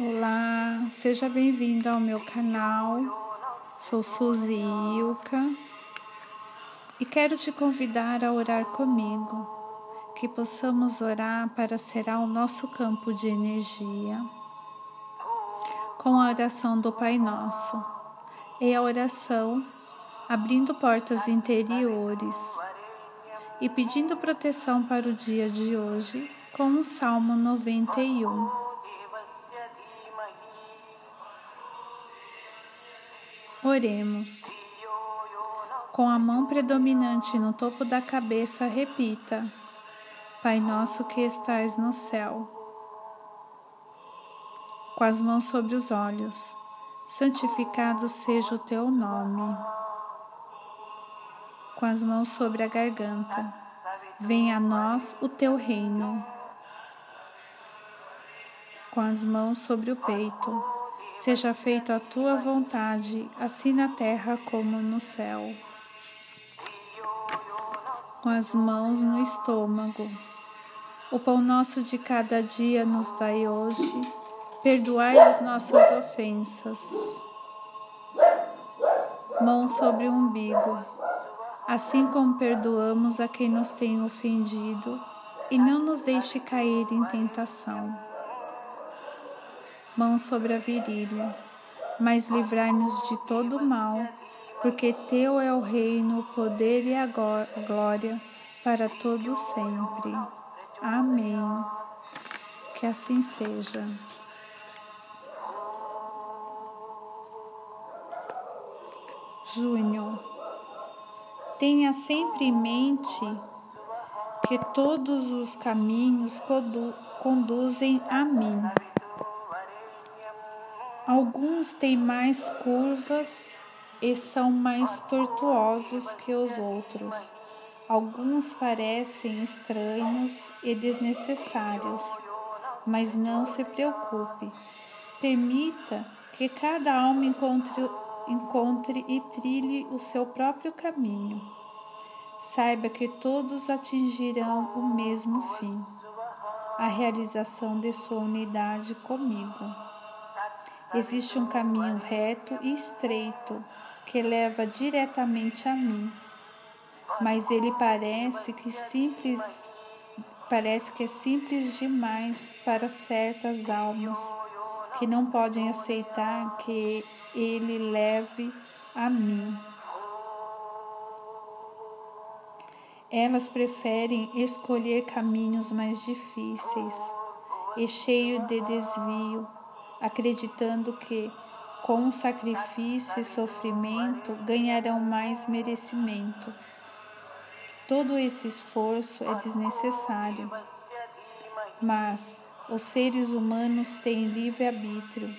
Olá, seja bem-vindo ao meu canal. Sou Suzy Ilka e quero te convidar a orar comigo, que possamos orar para será o nosso campo de energia. Com a oração do Pai Nosso e a oração abrindo portas interiores e pedindo proteção para o dia de hoje com o Salmo 91. Oremos. Com a mão predominante no topo da cabeça, repita: Pai nosso que estais no céu. Com as mãos sobre os olhos, santificado seja o teu nome. Com as mãos sobre a garganta, venha a nós o teu reino. Com as mãos sobre o peito, Seja feita a tua vontade, assim na terra como no céu. Com as mãos no estômago. O pão nosso de cada dia nos dai hoje. Perdoai as nossas ofensas. Mão sobre o umbigo. Assim como perdoamos a quem nos tem ofendido, e não nos deixe cair em tentação mão sobre a virilha, mas livrai-nos de todo mal, porque teu é o reino, o poder e a glória para todo sempre. Amém. Que assim seja. Júnior, tenha sempre em mente que todos os caminhos conduzem a mim. Alguns têm mais curvas e são mais tortuosos que os outros. Alguns parecem estranhos e desnecessários, mas não se preocupe. Permita que cada alma encontre, encontre e trilhe o seu próprio caminho. Saiba que todos atingirão o mesmo fim, a realização de sua unidade comigo. Existe um caminho reto e estreito que leva diretamente a mim, mas ele parece que simples parece que é simples demais para certas almas que não podem aceitar que ele leve a mim. Elas preferem escolher caminhos mais difíceis e cheios de desvio acreditando que, com sacrifício e sofrimento, ganharão mais merecimento. Todo esse esforço é desnecessário, mas os seres humanos têm livre-arbítrio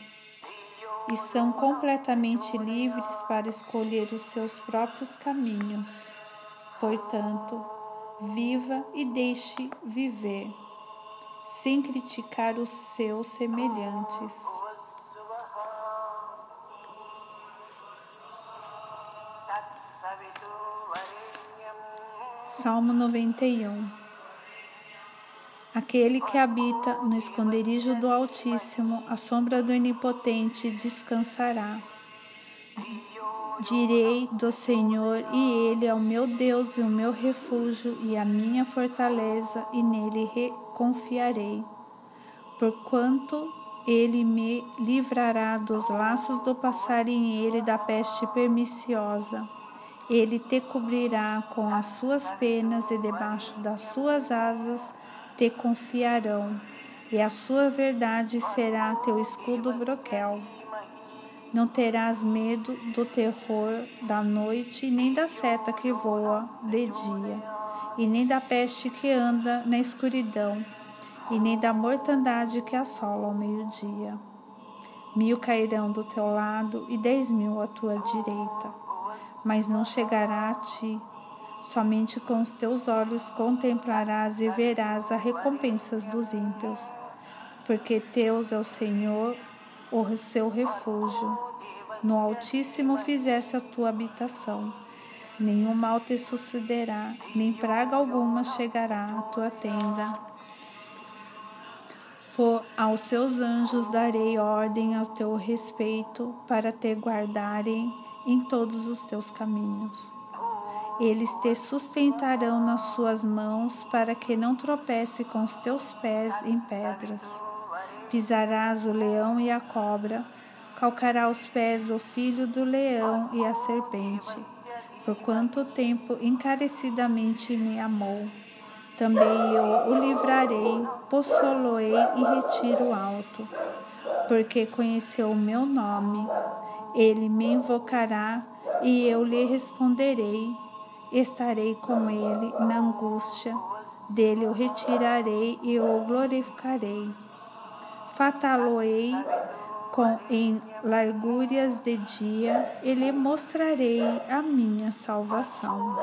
e são completamente livres para escolher os seus próprios caminhos. Portanto, viva e deixe viver sem criticar os seus semelhantes. Salmo 91 Aquele que habita no esconderijo do Altíssimo, a sombra do Onipotente descansará. Direi do Senhor, e Ele é o meu Deus e o meu refúgio e a minha fortaleza, e nele confiarei. Porquanto Ele me livrará dos laços do passarinheiro e da peste perniciosa. Ele te cobrirá com as suas penas e debaixo das suas asas te confiarão, e a sua verdade será teu escudo broquel. Não terás medo do terror da noite, nem da seta que voa de dia, e nem da peste que anda na escuridão, e nem da mortandade que assola ao meio-dia. Mil cairão do teu lado e dez mil à tua direita, mas não chegará a ti. Somente com os teus olhos contemplarás e verás as recompensas dos ímpios, porque teus é o Senhor o seu refúgio. No Altíssimo fizesse a tua habitação. Nenhum mal te sucederá, nem praga alguma chegará à tua tenda. Por aos seus anjos darei ordem ao teu respeito, para te guardarem em todos os teus caminhos. Eles te sustentarão nas suas mãos, para que não tropece com os teus pés em pedras. Pisarás o leão e a cobra, calcará os pés o filho do leão e a serpente. Por quanto tempo encarecidamente me amou. Também eu o livrarei, possoloei e retiro alto, porque conheceu o meu nome. Ele me invocará e eu lhe responderei. Estarei com ele na angústia, dele o retirarei e o glorificarei. Fataloei com em largúrias de dia, e lhe mostrarei a minha salvação.